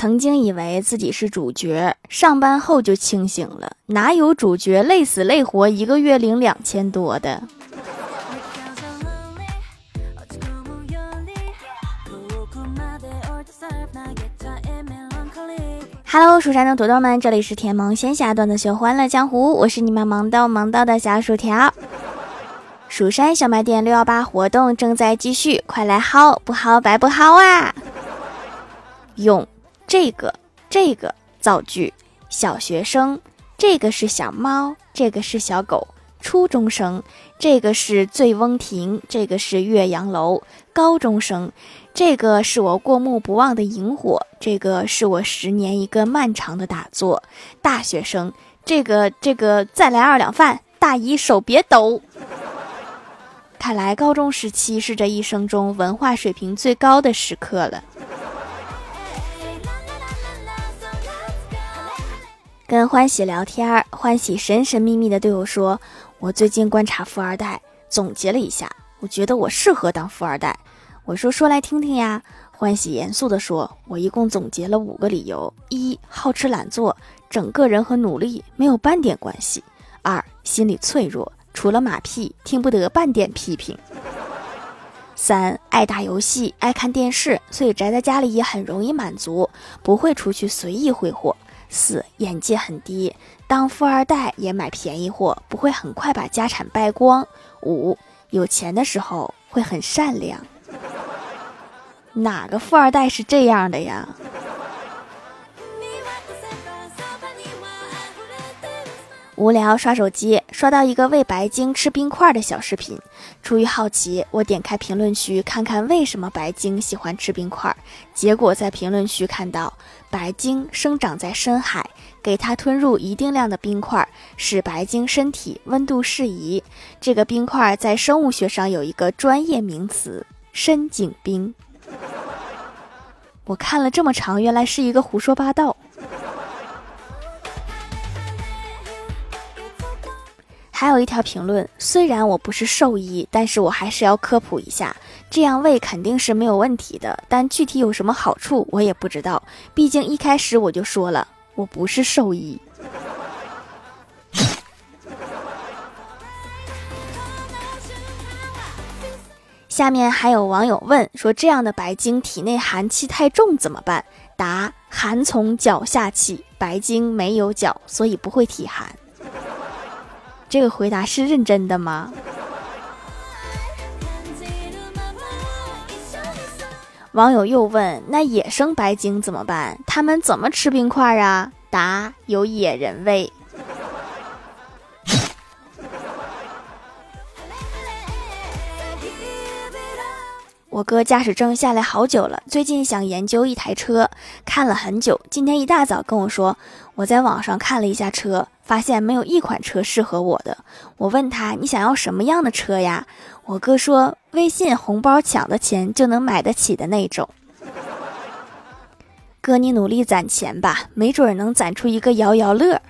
曾经以为自己是主角，上班后就清醒了，哪有主角累死累活一个月领两千多的？Hello，蜀山的土豆们，这里是甜萌仙侠段子秀欢乐江湖，我是你们萌到萌到的小薯条。蜀山小卖店六幺八活动正在继续，快来薅，不薅白不薅啊！用。这个这个造句，小学生，这个是小猫，这个是小狗。初中生，这个是醉翁亭，这个是岳阳楼。高中生，这个是我过目不忘的萤火，这个是我十年一个漫长的打坐。大学生，这个这个再来二两饭。大姨手别抖。看来高中时期是这一生中文化水平最高的时刻了。跟欢喜聊天，欢喜神神秘秘的对我说：“我最近观察富二代，总结了一下，我觉得我适合当富二代。”我说：“说来听听呀。”欢喜严肃的说：“我一共总结了五个理由：一、好吃懒做，整个人和努力没有半点关系；二、心理脆弱，除了马屁听不得半点批评；三、爱打游戏，爱看电视，所以宅在家里也很容易满足，不会出去随意挥霍。”四眼界很低，当富二代也买便宜货，不会很快把家产败光。五有钱的时候会很善良，哪个富二代是这样的呀？无聊刷手机，刷到一个喂白鲸吃冰块的小视频。出于好奇，我点开评论区看看为什么白鲸喜欢吃冰块。结果在评论区看到，白鲸生长在深海，给它吞入一定量的冰块，使白鲸身体温度适宜。这个冰块在生物学上有一个专业名词——深井冰。我看了这么长，原来是一个胡说八道。还有一条评论，虽然我不是兽医，但是我还是要科普一下，这样喂肯定是没有问题的，但具体有什么好处我也不知道，毕竟一开始我就说了，我不是兽医。下面还有网友问说，这样的白鲸体内寒气太重怎么办？答：寒从脚下起，白鲸没有脚，所以不会体寒。这个回答是认真的吗？网友又问：“那野生白鲸怎么办？他们怎么吃冰块啊？”答：有野人味。我哥驾驶证下来好久了，最近想研究一台车，看了很久。今天一大早跟我说，我在网上看了一下车，发现没有一款车适合我的。我问他，你想要什么样的车呀？我哥说，微信红包抢的钱就能买得起的那种。哥，你努力攒钱吧，没准能攒出一个摇摇乐。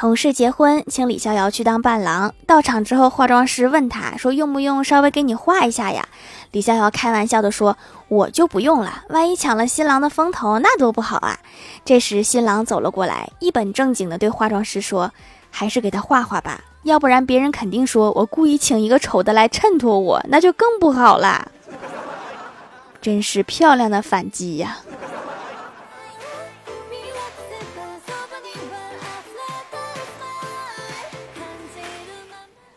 同事结婚，请李逍遥去当伴郎。到场之后，化妆师问他说：“用不用稍微给你画一下呀？”李逍遥开玩笑的说：“我就不用了，万一抢了新郎的风头，那多不好啊！”这时，新郎走了过来，一本正经的对化妆师说：“还是给他画画吧，要不然别人肯定说我故意请一个丑的来衬托我，那就更不好啦。”真是漂亮的反击呀！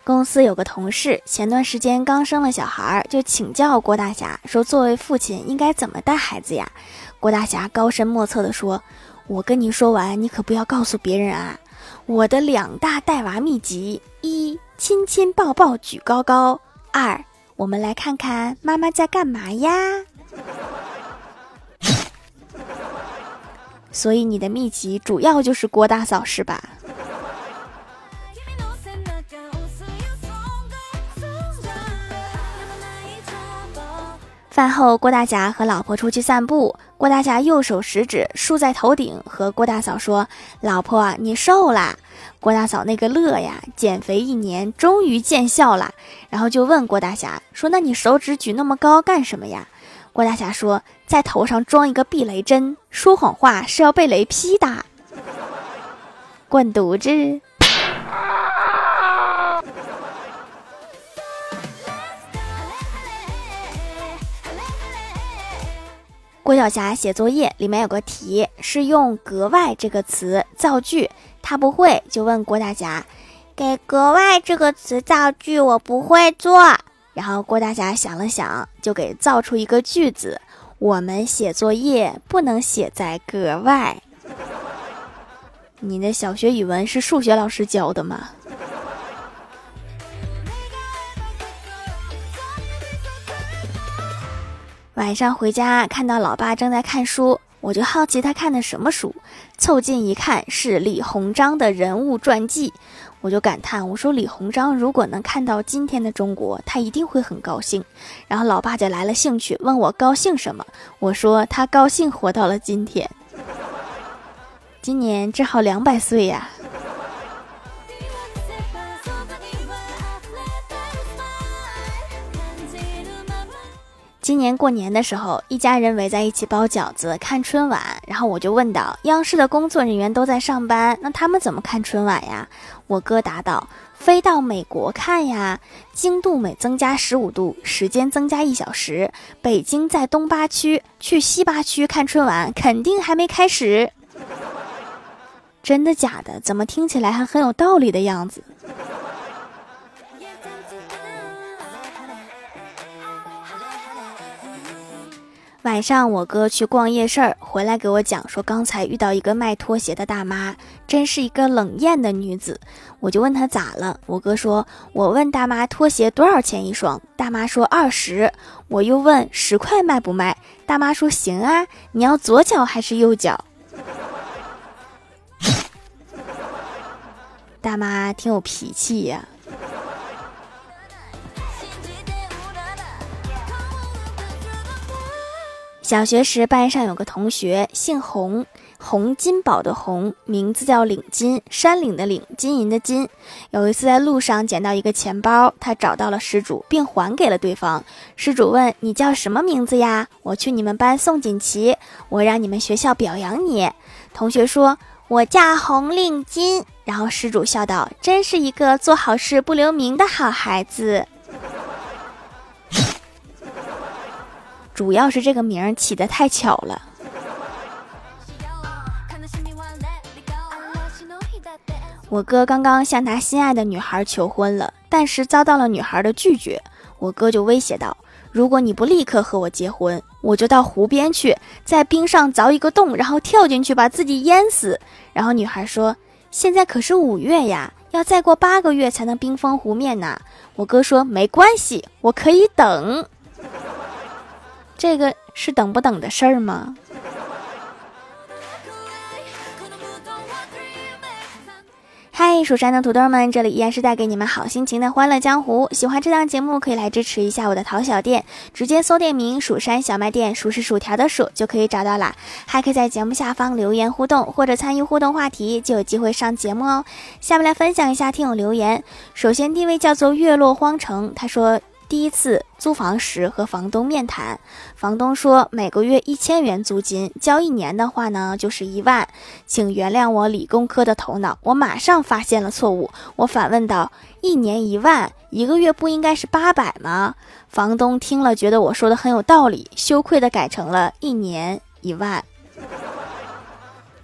公司有个同事，前段时间刚生了小孩，就请教郭大侠说：“作为父亲应该怎么带孩子呀？”郭大侠高深莫测地说：“我跟你说完，你可不要告诉别人啊！我的两大带娃秘籍：一、亲亲抱抱举高高；二、我们来看看妈妈在干嘛呀。所以你的秘籍主要就是郭大嫂是吧？”饭后，郭大侠和老婆出去散步。郭大侠右手食指竖在头顶，和郭大嫂说：“老婆，你瘦啦。”郭大嫂那个乐呀，减肥一年终于见效了。然后就问郭大侠说：“那你手指举那么高干什么呀？”郭大侠说：“在头上装一个避雷针，说谎话是要被雷劈的。”滚犊子！郭晓霞写作业，里面有个题是用“格外”这个词造句，她不会，就问郭大侠：“给‘格外’这个词造句，我不会做。”然后郭大侠想了想，就给造出一个句子：“我们写作业不能写在格外。”你的小学语文是数学老师教的吗？晚上回家看到老爸正在看书，我就好奇他看的什么书，凑近一看是李鸿章的人物传记，我就感叹我说李鸿章如果能看到今天的中国，他一定会很高兴。然后老爸就来了兴趣，问我高兴什么？我说他高兴活到了今天，今年正好两百岁呀。今年过年的时候，一家人围在一起包饺子、看春晚。然后我就问道：“央视的工作人员都在上班，那他们怎么看春晚呀？”我哥答道：“飞到美国看呀，经度每增加十五度，时间增加一小时。北京在东八区，去西八区看春晚，肯定还没开始。”真的假的？怎么听起来还很有道理的样子？晚上我哥去逛夜市儿，回来给我讲说，刚才遇到一个卖拖鞋的大妈，真是一个冷艳的女子。我就问他咋了，我哥说，我问大妈拖鞋多少钱一双，大妈说二十。我又问十块卖不卖，大妈说行啊，你要左脚还是右脚？大妈挺有脾气呀。小学时，班上有个同学姓洪，洪金宝的洪，名字叫领金，山岭的岭，金银的金。有一次在路上捡到一个钱包，他找到了失主，并还给了对方。失主问：“你叫什么名字呀？我去你们班送锦旗，我让你们学校表扬你。”同学说：“我叫洪领金。”然后失主笑道：“真是一个做好事不留名的好孩子。”主要是这个名起的太巧了。我哥刚刚向他心爱的女孩求婚了，但是遭到了女孩的拒绝。我哥就威胁道：“如果你不立刻和我结婚，我就到湖边去，在冰上凿一个洞，然后跳进去把自己淹死。”然后女孩说：“现在可是五月呀，要再过八个月才能冰封湖面呢。”我哥说：“没关系，我可以等。”这个是等不等的事儿吗？嗨，蜀山的土豆们，这里依然是带给你们好心情的欢乐江湖。喜欢这档节目，可以来支持一下我的淘小店，直接搜店名“蜀山小卖店”，数是薯条的数就可以找到啦。还可以在节目下方留言互动，或者参与互动话题，就有机会上节目哦。下面来分享一下听友留言。首先，第一位叫做月落荒城，他说。第一次租房时和房东面谈，房东说每个月一千元租金，交一年的话呢就是一万，请原谅我理工科的头脑，我马上发现了错误，我反问道：一年一万，一个月不应该是八百吗？房东听了觉得我说的很有道理，羞愧的改成了一年一万。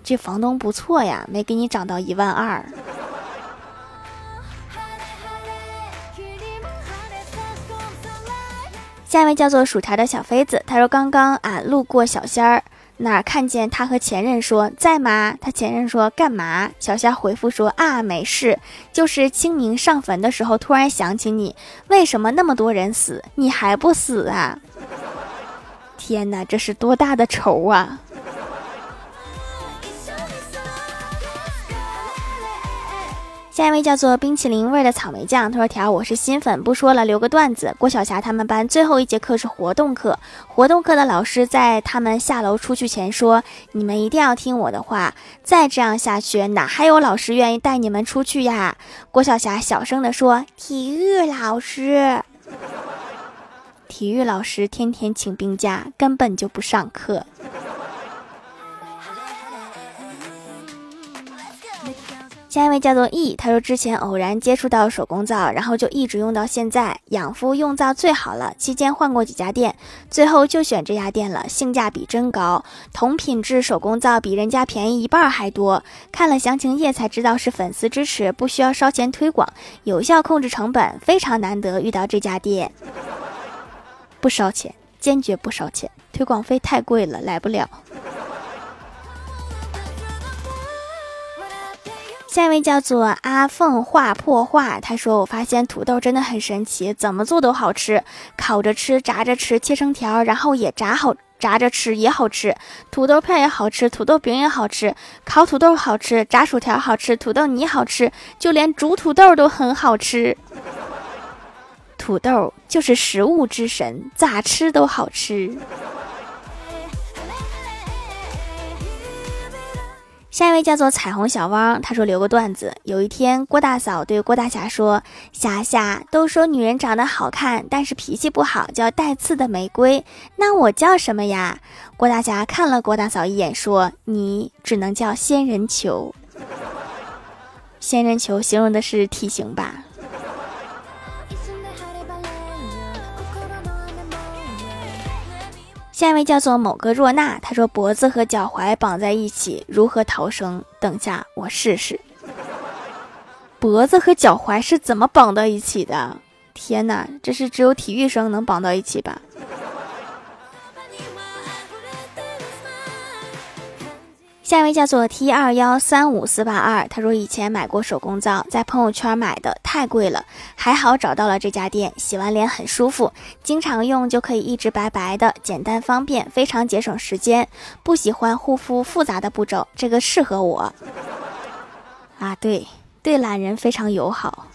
这房东不错呀，没给你涨到一万二。下一位叫做薯条的小妃子，他说：“刚刚俺路过小仙儿那儿，看见他和前任说在吗？他前任说干嘛？小仙回复说啊，没事，就是清明上坟的时候突然想起你，为什么那么多人死，你还不死啊？天哪，这是多大的仇啊！”下一位叫做冰淇淋味的草莓酱，他说：“条，我是新粉，不说了，留个段子。郭晓霞他们班最后一节课是活动课，活动课的老师在他们下楼出去前说：‘你们一定要听我的话，再这样下去，哪还有老师愿意带你们出去呀？’郭晓霞小声的说：‘体育老师，体育老师天天请病假，根本就不上课。’”下一位叫做 E，他说之前偶然接触到手工皂，然后就一直用到现在，养肤用皂最好了。期间换过几家店，最后就选这家店了，性价比真高。同品质手工皂比人家便宜一半还多。看了详情页才知道是粉丝支持，不需要烧钱推广，有效控制成本，非常难得遇到这家店。不烧钱，坚决不烧钱，推广费太贵了，来不了。下一位叫做阿凤画破画，他说：“我发现土豆真的很神奇，怎么做都好吃，烤着吃，炸着吃，切成条，然后也炸好，炸着吃也好吃。土豆片也好吃，土豆饼也好吃，烤土豆好吃，炸薯条好吃，土豆泥好吃，就连煮土豆都很好吃。土豆就是食物之神，咋吃都好吃。”下一位叫做彩虹小汪，他说留个段子。有一天，郭大嫂对郭大侠说：“霞霞，都说女人长得好看，但是脾气不好，叫带刺的玫瑰。那我叫什么呀？”郭大侠看了郭大嫂一眼，说：“你只能叫仙人球。仙人球形容的是体型吧。”下一位叫做某个若娜，她说脖子和脚踝绑在一起，如何逃生？等下我试试。脖子和脚踝是怎么绑到一起的？天哪，这是只有体育生能绑到一起吧？下一位叫做 T 二幺三五四八二，他说以前买过手工皂，在朋友圈买的，太贵了，还好找到了这家店，洗完脸很舒服，经常用就可以一直白白的，简单方便，非常节省时间。不喜欢护肤复杂的步骤，这个适合我。啊，对，对懒人非常友好。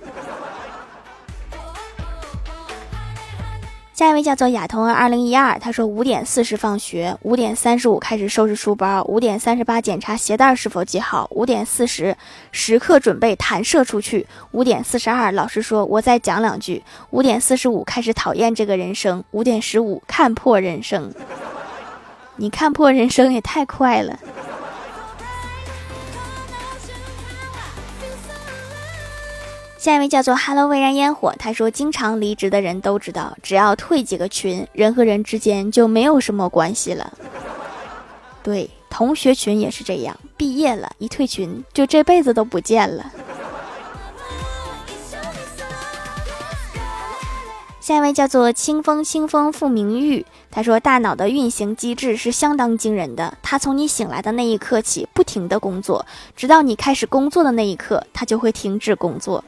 下一位叫做亚童儿二零一二，他说五点四十放学，五点三十五开始收拾书包，五点三十八检查鞋带是否系好，五点四十时刻准备弹射出去，五点四十二老师说我再讲两句，五点四十五开始讨厌这个人生，五点十五看破人生，你看破人生也太快了。下一位叫做 Hello 未燃烟火，他说：“经常离职的人都知道，只要退几个群，人和人之间就没有什么关系了。对，同学群也是这样，毕业了一退群，就这辈子都不见了。”下一位叫做清风清风复明玉，他说：“大脑的运行机制是相当惊人的，它从你醒来的那一刻起，不停的工作，直到你开始工作的那一刻，它就会停止工作。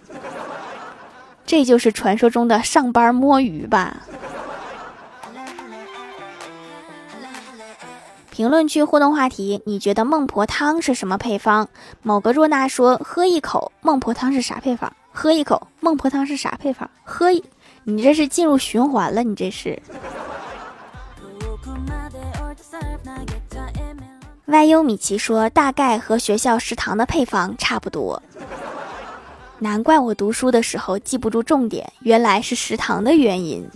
这就是传说中的上班摸鱼吧。”评论区互动话题：你觉得孟婆汤是什么配方？某个若娜说：“喝一口孟婆汤是啥配方？喝一口孟婆汤是啥配方？喝一。”你这是进入循环了，你这是。Y U 米奇说，大概和学校食堂的配方差不多。难怪我读书的时候记不住重点，原来是食堂的原因。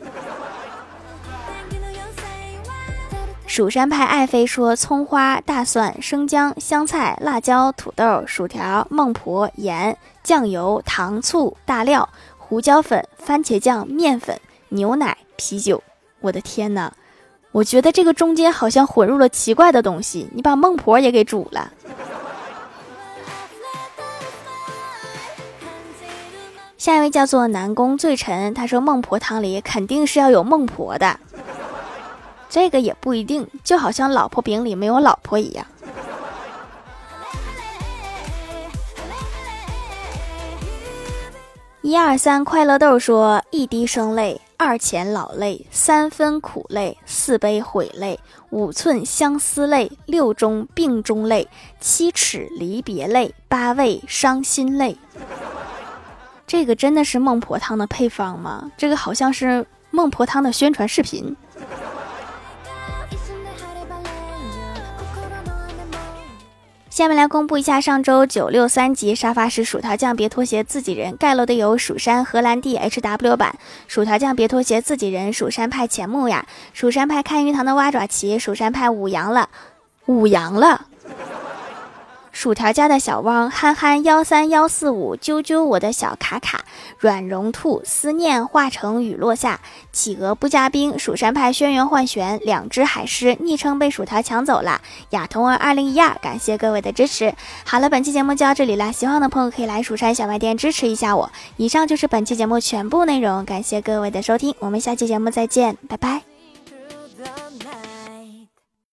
蜀山派爱妃说，葱花、大蒜、生姜、香菜、辣椒、土豆、薯条、孟婆、盐、酱油、糖醋、大料。胡椒粉、番茄酱、面粉、牛奶、啤酒，我的天哪！我觉得这个中间好像混入了奇怪的东西，你把孟婆也给煮了。下一位叫做南宫醉臣，他说孟婆汤里肯定是要有孟婆的，这个也不一定，就好像老婆饼里没有老婆一样。一二三，快乐豆说：一滴生泪，二钱老泪，三分苦泪，四杯悔泪，五寸相思泪，六中病中泪，七尺离别泪，八味伤心泪。这个真的是孟婆汤的配方吗？这个好像是孟婆汤的宣传视频。下面来公布一下上周九六三级沙发是薯条酱别拖鞋自己人盖楼的有蜀山荷兰弟 H W 版薯条酱别拖鞋自己人蜀山派钱木呀蜀山派看鱼塘的蛙爪旗蜀山派五羊了五羊了。薯条家的小汪憨憨幺三幺四五啾啾我的小卡卡软绒兔思念化成雨落下企鹅不加冰蜀山派轩辕幻玄两只海狮昵称被薯条抢走了亚童儿二零一二感谢各位的支持。好了，本期节目就到这里啦，喜欢的朋友可以来蜀山小卖店支持一下我。以上就是本期节目全部内容，感谢各位的收听，我们下期节目再见，拜拜。